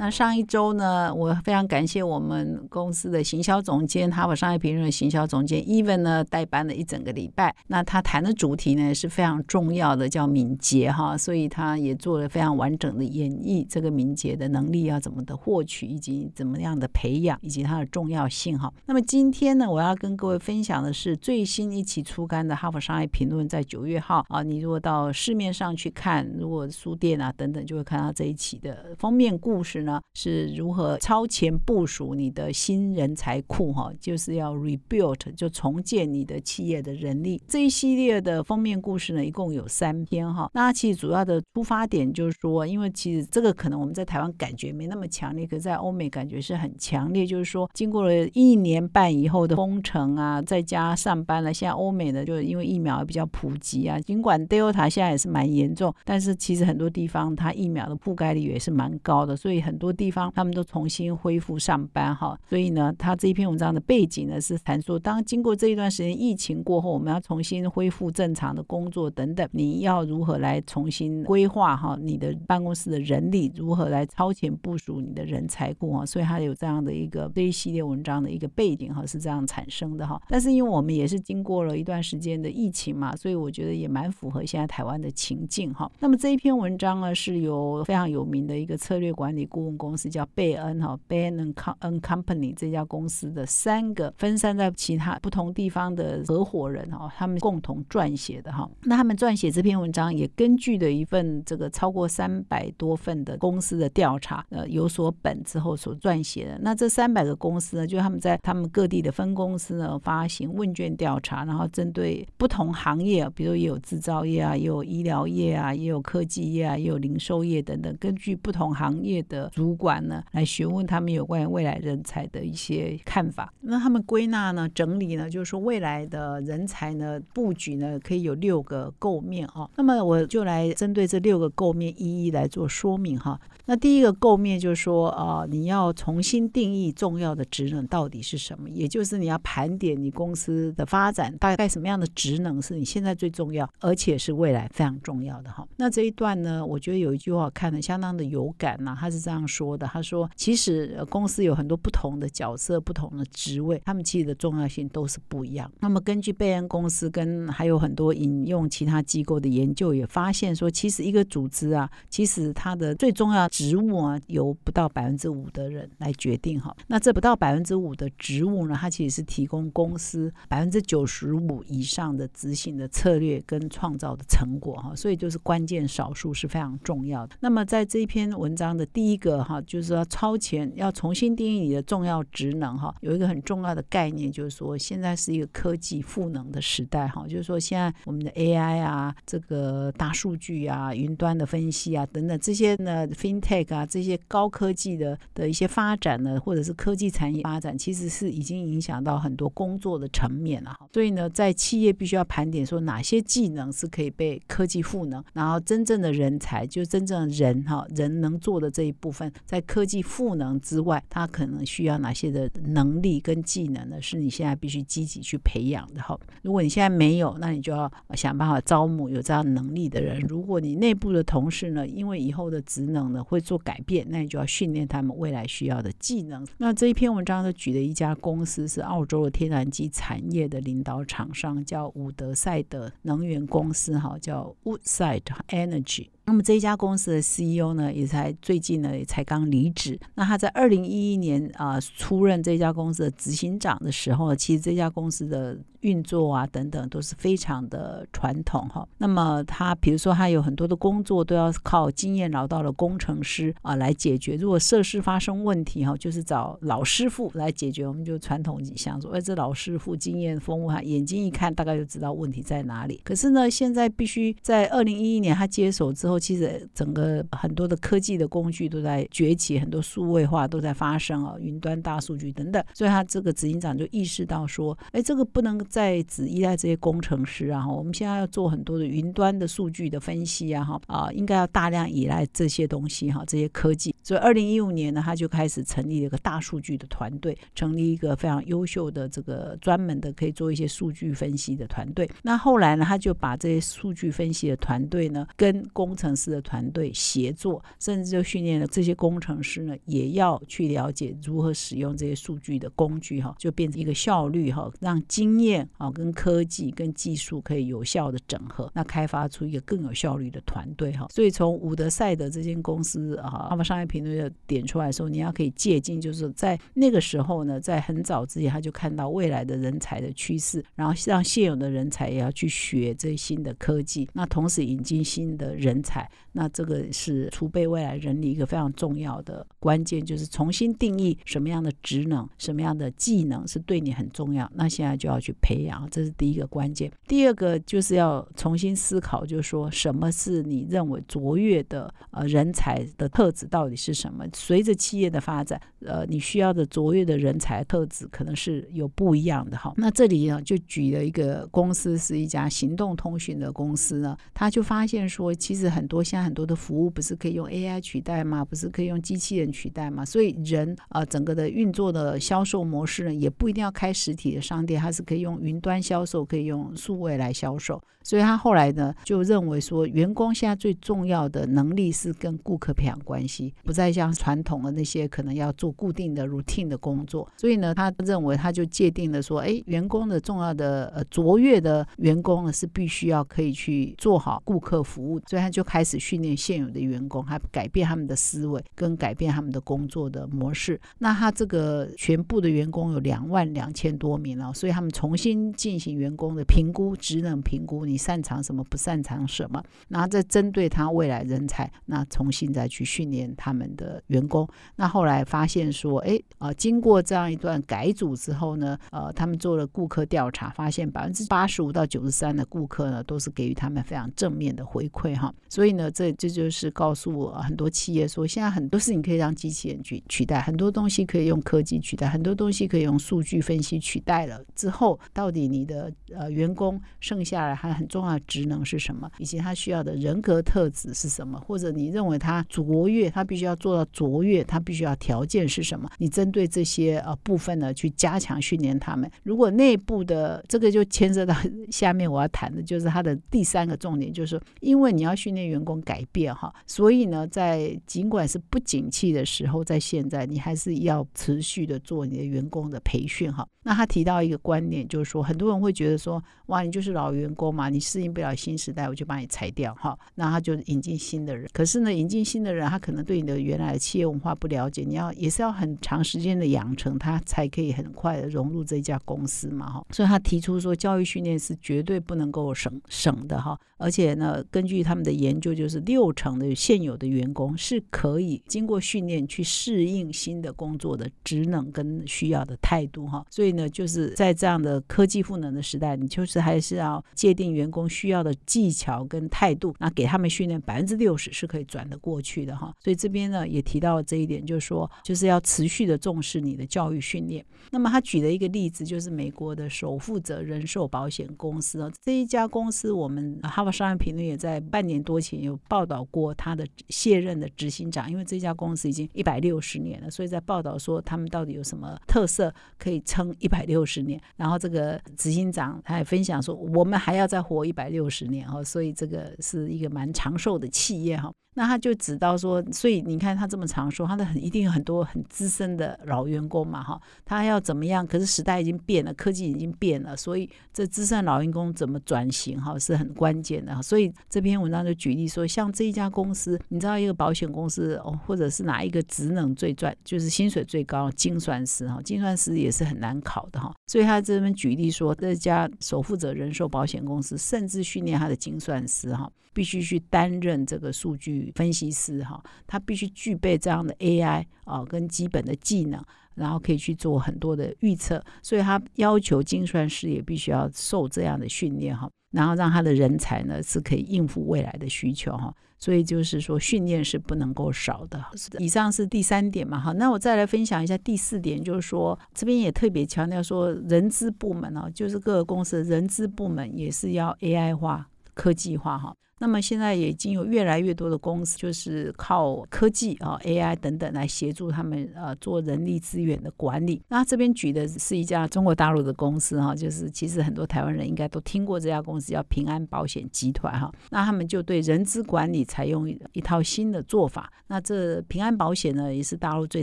那上一周呢，我非常感谢我们公司的行销总监，哈佛商业评论的行销总监 Even 呢代班了一整个礼拜。那他谈的主题呢是非常重要的，叫敏捷哈，所以他也做了非常完整的演绎，这个敏捷的能力要怎么的获取，以及怎么样的培养，以及它的重要性哈。那么今天呢，我要跟各位分享的是最新一期出刊的哈佛商业评论，在九月号啊，你如果到市面上去看，如果书店啊等等，就会看到这一期的封面故事呢。是如何超前部署你的新人才库？哈，就是要 rebuild，就重建你的企业的人力。这一系列的封面故事呢，一共有三篇哈。那其实主要的出发点就是说，因为其实这个可能我们在台湾感觉没那么强烈，可在欧美感觉是很强烈。就是说，经过了一年半以后的封城啊，在家上班了，现在欧美呢，就因为疫苗比较普及啊，尽管 Delta 现在也是蛮严重，但是其实很多地方它疫苗的覆盖率也是蛮高的，所以很。多地方他们都重新恢复上班哈，所以呢，他这一篇文章的背景呢是谈说，当经过这一段时间疫情过后，我们要重新恢复正常的工作等等，你要如何来重新规划哈你的办公室的人力，如何来超前部署你的人才库哈，所以它有这样的一个这一系列文章的一个背景哈，是这样产生的哈。但是因为我们也是经过了一段时间的疫情嘛，所以我觉得也蛮符合现在台湾的情境哈。那么这一篇文章呢，是由非常有名的一个策略管理顾问。公司叫贝恩哈，贝恩 and Company 这家公司的三个分散在其他不同地方的合伙人哈，他们共同撰写的哈。那他们撰写这篇文章也根据的一份这个超过三百多份的公司的调查，呃，有所本之后所撰写的。那这三百个公司呢，就他们在他们各地的分公司呢发行问卷调查，然后针对不同行业，比如也有制造业啊，也有医疗业啊，也有科技业啊，也有零售业等等，根据不同行业的。主管呢，来询问他们有关于未来人才的一些看法。那他们归纳呢、整理呢，就是说未来的人才呢布局呢，可以有六个构面啊。那么我就来针对这六个构面一一来做说明哈。那第一个构面就是说啊，你要重新定义重要的职能到底是什么，也就是你要盘点你公司的发展，大概什么样的职能是你现在最重要，而且是未来非常重要的哈。那这一段呢，我觉得有一句话看的相当的有感呐，他是这样。说的，他说，其实公司有很多不同的角色、不同的职位，他们其实的重要性都是不一样。那么根据贝恩公司跟还有很多引用其他机构的研究，也发现说，其实一个组织啊，其实它的最重要职务啊，由不到百分之五的人来决定哈。那这不到百分之五的职务呢，它其实是提供公司百分之九十五以上的执行的策略跟创造的成果哈。所以就是关键少数是非常重要的。那么在这一篇文章的第一个。哈，就是说超前要重新定义你的重要职能哈，有一个很重要的概念，就是说现在是一个科技赋能的时代哈，就是说现在我们的 AI 啊，这个大数据啊，云端的分析啊等等这些呢，FinTech 啊这些高科技的的一些发展呢，或者是科技产业发展，其实是已经影响到很多工作的层面了哈。所以呢，在企业必须要盘点说哪些技能是可以被科技赋能，然后真正的人才就真正人哈，人能做的这一部分。在科技赋能之外，他可能需要哪些的能力跟技能呢？是你现在必须积极去培养的哈。如果你现在没有，那你就要想办法招募有这样能力的人。如果你内部的同事呢，因为以后的职能呢会做改变，那你就要训练他们未来需要的技能。那这一篇文章呢举的一家公司是澳洲的天然气产业的领导厂商，叫伍德赛德能源公司哈，叫 Woodside Energy。那么这一家公司的 CEO 呢，也才最近呢，也才刚离职。那他在二零一一年啊出任这家公司的执行长的时候，其实这家公司的。运作啊等等都是非常的传统哈。那么他比如说他有很多的工作都要靠经验老道的工程师啊来解决。如果设施发生问题哈，就是找老师傅来解决。我们就传统想说，哎，这老师傅经验丰富哈，眼睛一看大概就知道问题在哪里。可是呢，现在必须在二零一一年他接手之后，其实整个很多的科技的工具都在崛起，很多数位化都在发生啊，云端大数据等等。所以他这个执行长就意识到说，哎，这个不能。在只依赖这些工程师啊，我们现在要做很多的云端的数据的分析啊，哈啊，应该要大量依赖这些东西哈，这些科技。所以二零一五年呢，他就开始成立了一个大数据的团队，成立一个非常优秀的这个专门的可以做一些数据分析的团队。那后来呢，他就把这些数据分析的团队呢，跟工程师的团队协作，甚至就训练了这些工程师呢，也要去了解如何使用这些数据的工具哈，就变成一个效率哈，让经验啊跟科技跟技术可以有效的整合，那开发出一个更有效率的团队哈。所以从伍德赛德这间公司啊，他们商业评论的点出来的时候，你要可以借鉴，就是在那个时候呢，在很早之前他就看到未来的人才的趋势，然后让现有的人才也要去学这新的科技，那同时引进新的人才。那这个是储备未来人力一个非常重要的关键，就是重新定义什么样的职能、什么样的技能是对你很重要。那现在就要去培培养，这是第一个关键。第二个就是要重新思考，就是说什么是你认为卓越的呃人才的特质到底是什么？随着企业的发展，呃，你需要的卓越的人才特质可能是有不一样的哈。那这里呢，就举了一个公司，是一家行动通讯的公司呢，他就发现说，其实很多现在很多的服务不是可以用 AI 取代吗？不是可以用机器人取代吗？所以人啊，整个的运作的销售模式呢，也不一定要开实体的商店，它是可以用云端销售，可以用数位来销售。所以他后来呢，就认为说，员工现在最重要的能力是跟顾客培养关系，不再像传统的那些可能要做固定的 routine 的工作。所以呢，他认为他就界定了说，哎，员工的重要的呃卓越的员工呢，是必须要可以去做好顾客服务。所以他就开始训练现有的员工，还改变他们的思维，跟改变他们的工作的模式。那他这个全部的员工有两万两千多名了，所以他们重新进行员工的评估，职能评估。你擅长什么？不擅长什么？然后再针对他未来人才，那重新再去训练他们的员工。那后来发现说，哎，啊，经过这样一段改组之后呢，呃，他们做了顾客调查，发现百分之八十五到九十三的顾客呢，都是给予他们非常正面的回馈哈。所以呢，这这就是告诉我很多企业说，现在很多事情可以让机器人去取代，很多东西可以用科技取代，很多东西可以用数据分析取代了之后，到底你的呃员工剩下来还？很重要的职能是什么，以及他需要的人格特质是什么？或者你认为他卓越，他必须要做到卓越，他必须要条件是什么？你针对这些呃部分呢，去加强训练他们。如果内部的这个就牵涉到下面我要谈的，就是他的第三个重点，就是说因为你要训练员工改变哈，所以呢，在尽管是不景气的时候，在现在你还是要持续的做你的员工的培训哈。那他提到一个观点，就是说很多人会觉得说，哇，你就是老员工嘛。你适应不了新时代，我就把你裁掉哈。那他就引进新的人。可是呢，引进新的人，他可能对你的原来的企业文化不了解，你要也是要很长时间的养成，他才可以很快的融入这家公司嘛哈。所以他提出说，教育训练是绝对不能够省省的哈。而且呢，根据他们的研究，就是六成的现有的员工是可以经过训练去适应新的工作的职能跟需要的态度哈。所以呢，就是在这样的科技赋能的时代，你就是还是要界定员工需要的技巧跟态度，那给他们训练百分之六十是可以转得过去的哈。所以这边呢也提到了这一点，就是说就是要持续的重视你的教育训练。那么他举了一个例子，就是美国的首富者人寿保险公司啊，这一家公司我们哈佛。商业评论也在半年多前有报道过他的卸任的执行长，因为这家公司已经一百六十年了，所以在报道说他们到底有什么特色可以撑一百六十年。然后这个执行长他也分享说，我们还要再活一百六十年哈，所以这个是一个蛮长寿的企业哈。那他就指到说，所以你看他这么长寿，他的很一定有很多很资深的老员工嘛，哈，他要怎么样？可是时代已经变了，科技已经变了，所以这资深老员工怎么转型，哈，是很关键的。所以这篇文章就举例说，像这一家公司，你知道一个保险公司哦，或者是哪一个职能最赚，就是薪水最高，精算师哈，精算师也是很难考的哈。所以他这边举例说，这家首负责人寿保险公司，甚至训练他的精算师哈。必须去担任这个数据分析师哈，他必须具备这样的 AI 啊跟基本的技能，然后可以去做很多的预测，所以他要求精算师也必须要受这样的训练哈。然后让他的人才呢是可以应付未来的需求哈。所以就是说，训练是不能够少的。以上是第三点嘛，哈，那我再来分享一下第四点，就是说这边也特别强调说，人资部门哦，就是各个公司的人资部门也是要 AI 化、科技化哈。那么现在也已经有越来越多的公司，就是靠科技啊、AI 等等来协助他们呃做人力资源的管理。那这边举的是一家中国大陆的公司哈，就是其实很多台湾人应该都听过这家公司，叫平安保险集团哈。那他们就对人资管理采用一套新的做法。那这平安保险呢，也是大陆最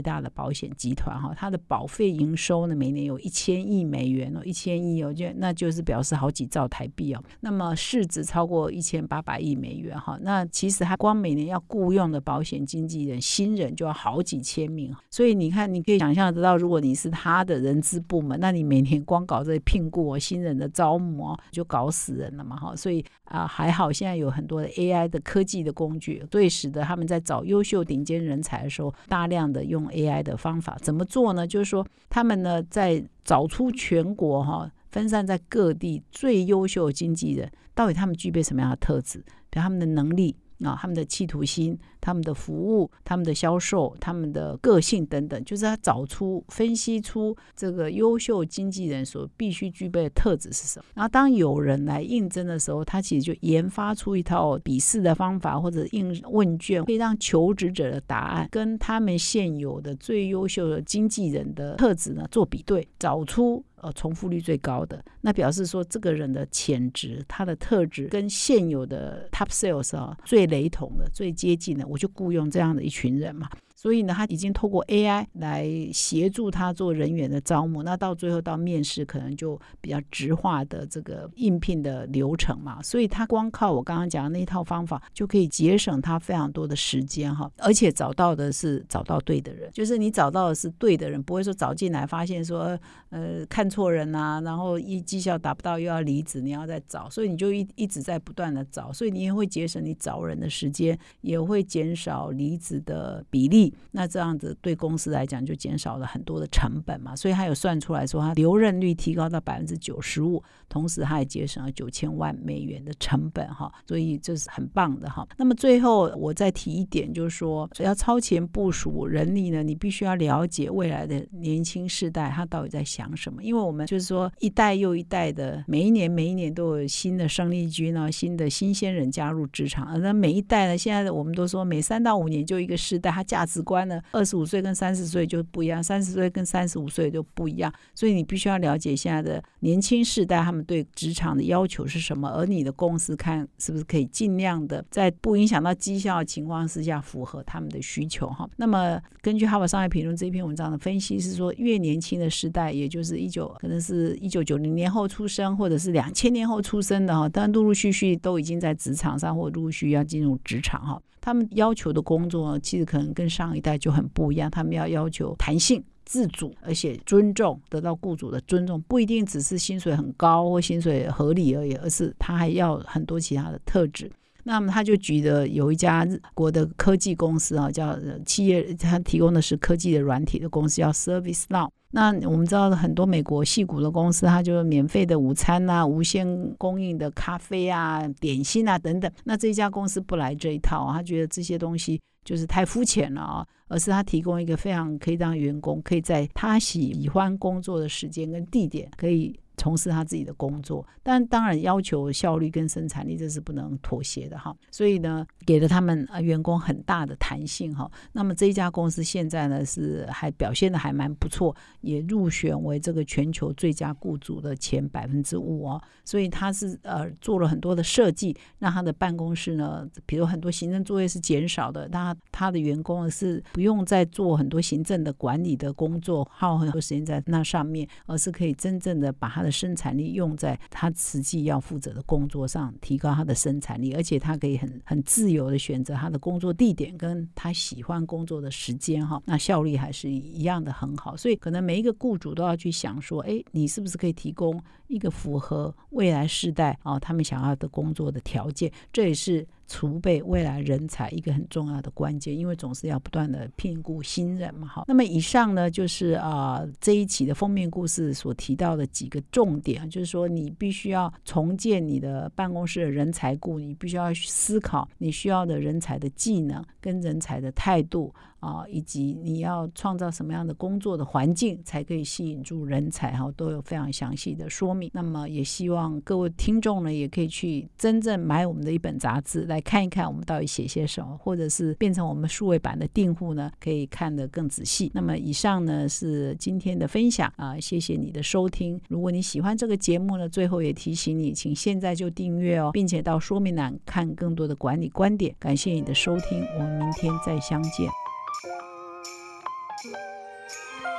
大的保险集团哈，它的保费营收呢每年有一千亿美元哦，一千亿哦，就那就是表示好几兆台币哦。那么市值超过一千八百亿。亿美元哈，那其实他光每年要雇佣的保险经纪人新人就要好几千名，所以你看，你可以想象得到，如果你是他的人资部门，那你每年光搞这聘雇新人的招募，就搞死人了嘛哈。所以啊，还好现在有很多的 AI 的科技的工具，所以使得他们在找优秀顶尖人才的时候，大量的用 AI 的方法，怎么做呢？就是说，他们呢在找出全国哈分散在各地最优秀的经纪人，到底他们具备什么样的特质？比如他们的能力啊，他们的企图心，他们的服务，他们的销售，他们的个性等等，就是他找出、分析出这个优秀经纪人所必须具备的特质是什么。然后，当有人来应征的时候，他其实就研发出一套笔试的方法或者应问卷，可以让求职者的答案跟他们现有的最优秀的经纪人的特质呢做比对，找出。呃，重复率最高的，那表示说这个人的潜质、他的特质跟现有的 top sales 啊最雷同的、最接近的，我就雇佣这样的一群人嘛。所以呢，他已经透过 AI 来协助他做人员的招募，那到最后到面试，可能就比较直化的这个应聘的流程嘛。所以他光靠我刚刚讲的那一套方法，就可以节省他非常多的时间哈，而且找到的是找到对的人，就是你找到的是对的人，不会说找进来发现说呃看错人啊，然后一绩效达不到又要离职，你要再找，所以你就一一直在不断的找，所以你也会节省你找人的时间，也会减少离职的比例。那这样子对公司来讲就减少了很多的成本嘛，所以他有算出来说，他留任率提高到百分之九十五，同时他也节省了九千万美元的成本哈，所以这是很棒的哈。那么最后我再提一点，就是说要超前部署人力呢，你必须要了解未来的年轻世代他到底在想什么，因为我们就是说一代又一代的，每一年每一年都有新的生力军啊，新的新鲜人加入职场，那每一代呢，现在我们都说每三到五年就一个世代，它价值。直观呢，二十五岁跟三十岁就不一样，三十岁跟三十五岁就不一样，所以你必须要了解现在的年轻世代他们对职场的要求是什么，而你的公司看是不是可以尽量的在不影响到绩效的情况之下符合他们的需求哈。那么根据《哈佛商业评论》这篇文章的分析是说，越年轻的时代，也就是一九可能是一九九零年后出生，或者是两千年后出生的哈，但陆陆续续都已经在职场上或陆陆续续要进入职场哈。他们要求的工作其实可能跟上一代就很不一样，他们要要求弹性、自主，而且尊重，得到雇主的尊重，不一定只是薪水很高或薪水合理而已，而是他还要很多其他的特质。那么他就举的有一家日国的科技公司啊，叫企业，他提供的是科技的软体的公司，叫 Service Now。那我们知道很多美国戏股的公司，它就是免费的午餐啊，无限供应的咖啡啊、点心啊等等。那这家公司不来这一套，他觉得这些东西就是太肤浅了啊，而是他提供一个非常可以让员工可以在他喜欢工作的时间跟地点可以。从事他自己的工作，但当然要求效率跟生产力这是不能妥协的哈。所以呢，给了他们呃员工很大的弹性哈。那么这一家公司现在呢是还表现的还蛮不错，也入选为这个全球最佳雇主的前百分之五哦。所以他是呃做了很多的设计，让他的办公室呢，比如很多行政作业是减少的，那他的员工是不用再做很多行政的管理的工作，耗很多时间在那上面，而是可以真正的把他的生产力用在他实际要负责的工作上，提高他的生产力，而且他可以很很自由的选择他的工作地点跟他喜欢工作的时间哈，那效率还是一样的很好。所以可能每一个雇主都要去想说，哎，你是不是可以提供一个符合未来世代啊他们想要的工作的条件？这也是。储备未来人才一个很重要的关键，因为总是要不断的聘雇新人嘛。好，那么以上呢就是啊这一期的封面故事所提到的几个重点，就是说你必须要重建你的办公室的人才库，你必须要思考你需要的人才的技能跟人才的态度。啊，以及你要创造什么样的工作的环境，才可以吸引住人才哈，都有非常详细的说明。那么也希望各位听众呢，也可以去真正买我们的一本杂志来看一看，我们到底写些什么，或者是变成我们数位版的订户呢，可以看得更仔细。那么以上呢是今天的分享啊，谢谢你的收听。如果你喜欢这个节目呢，最后也提醒你，请现在就订阅哦，并且到说明栏看更多的管理观点。感谢你的收听，我们明天再相见。